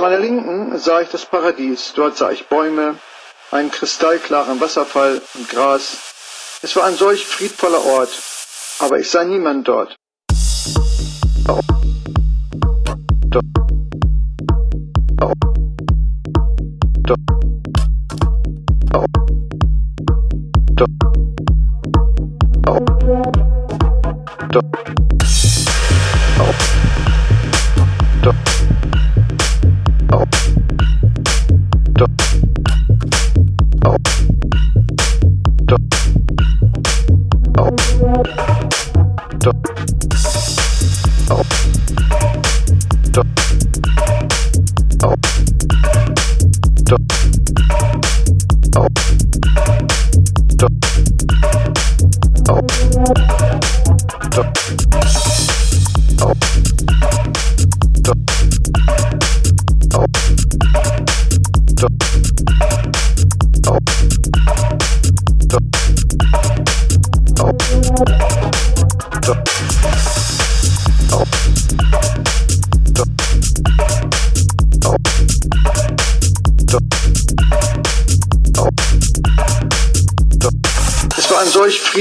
Zu meiner Linken sah ich das Paradies. Dort sah ich Bäume, einen kristallklaren Wasserfall und Gras. Es war ein solch friedvoller Ort, aber ich sah niemand dort.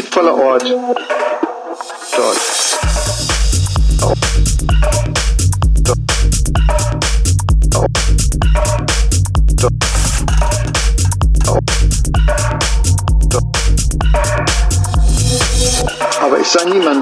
Friedvoller Ort. Dort. Aber ich sah niemand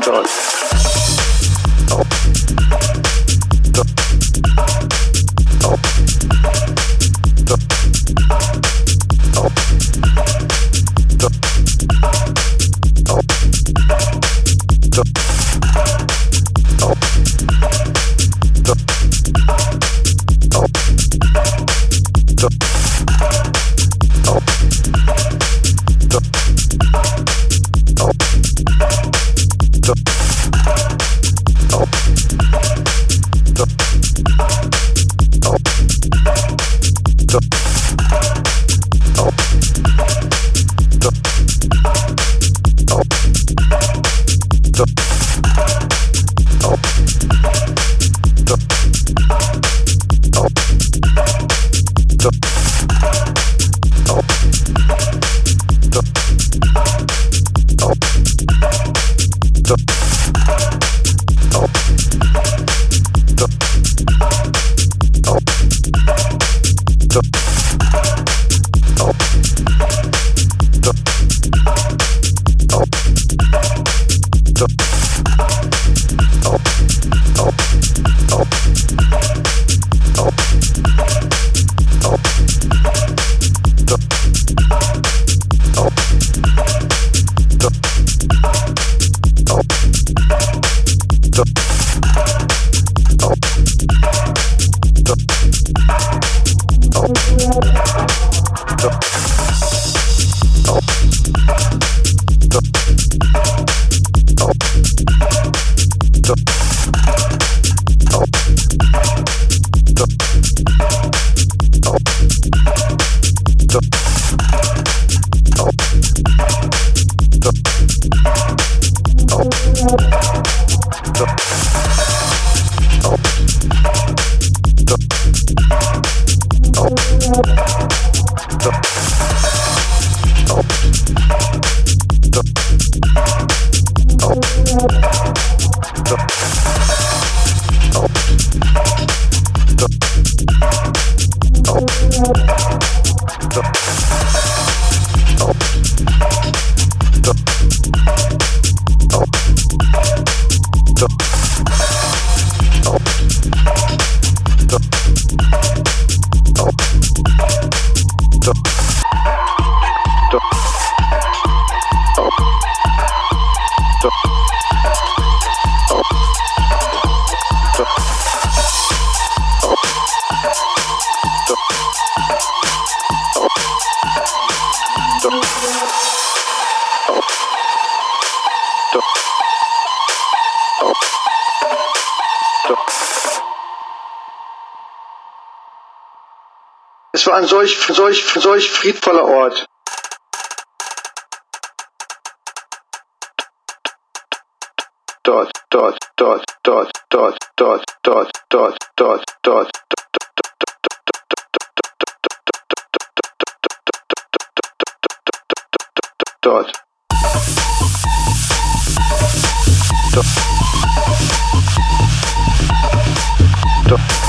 dot dot dot dot dot dot dot dot dot dot dot dot dot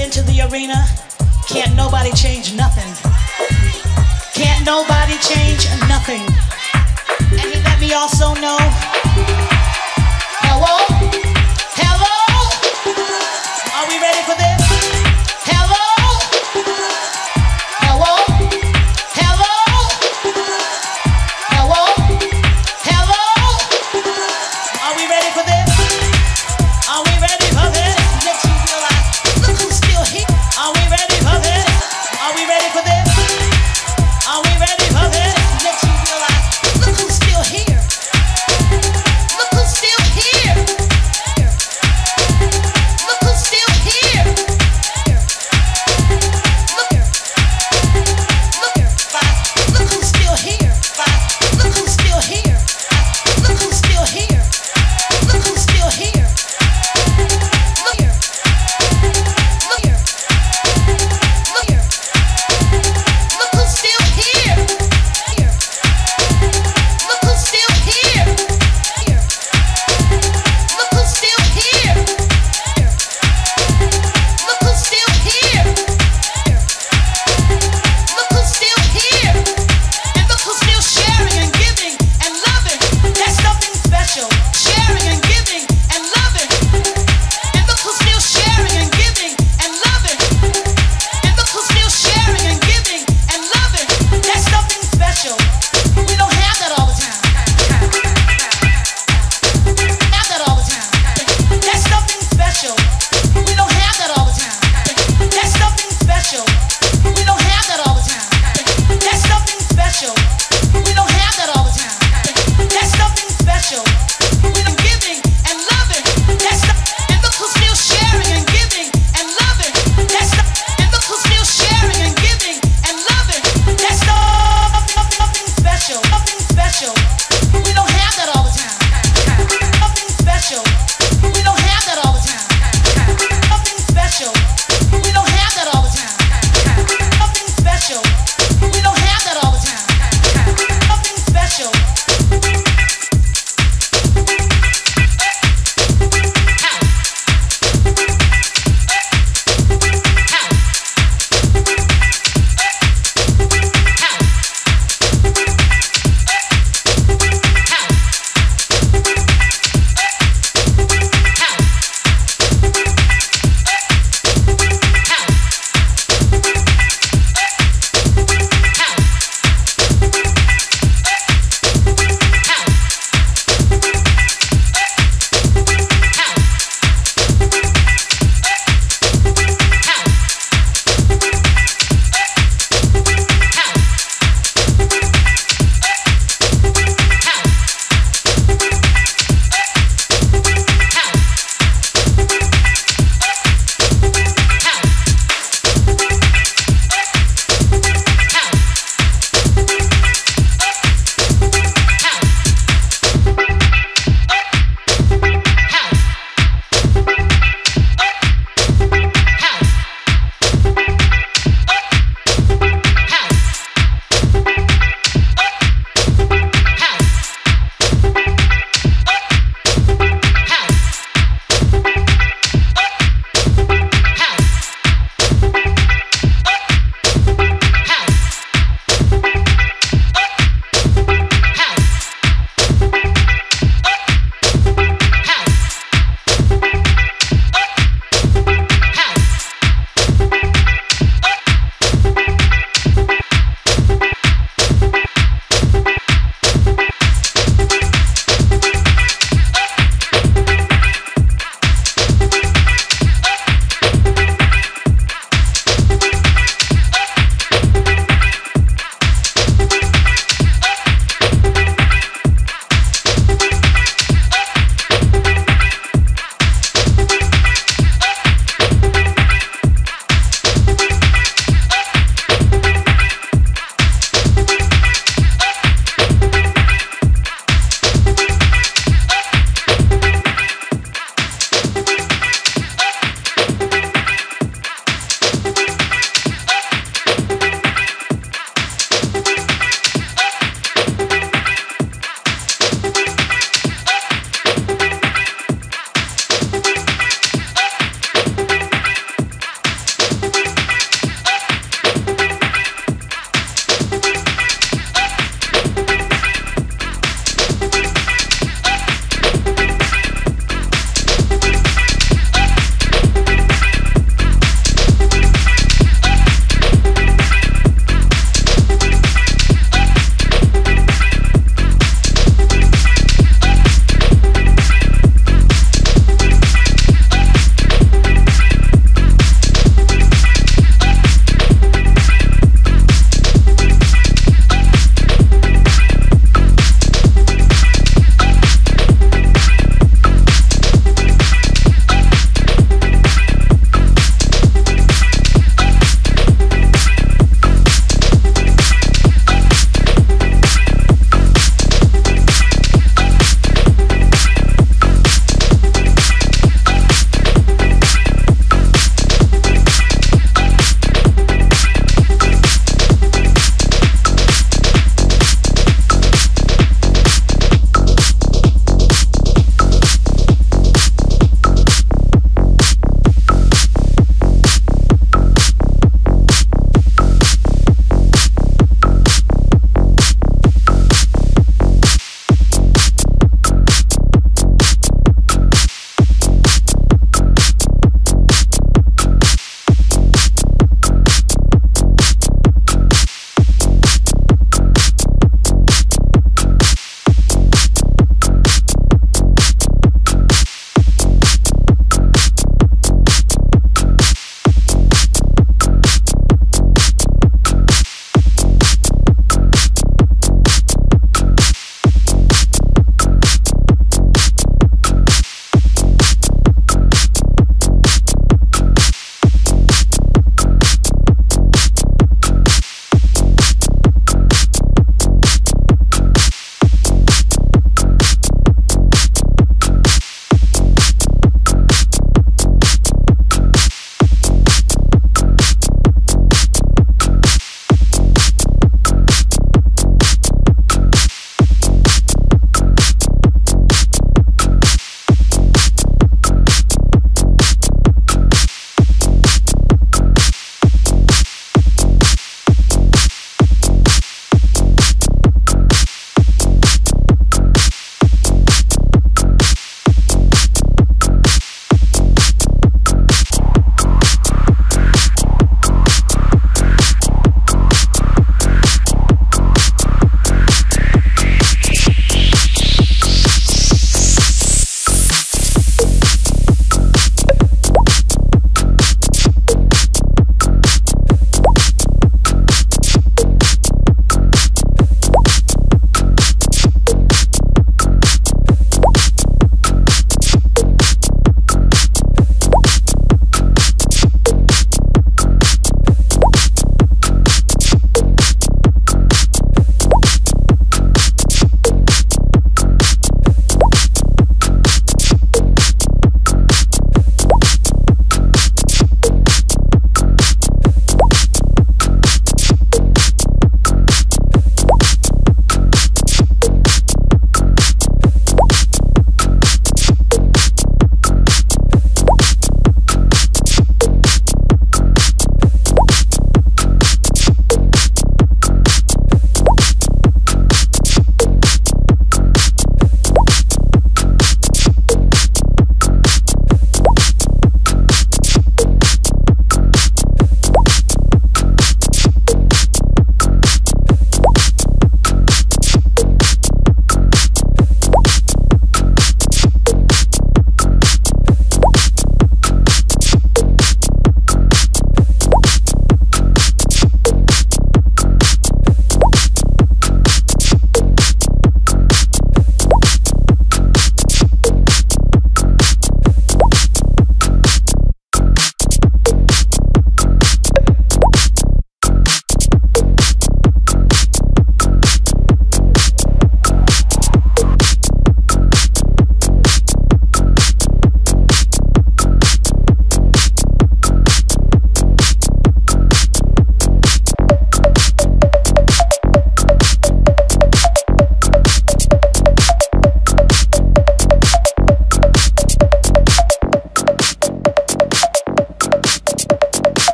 into the arena, can't nobody change nothing. Can't nobody change nothing. And let me also know. Hello?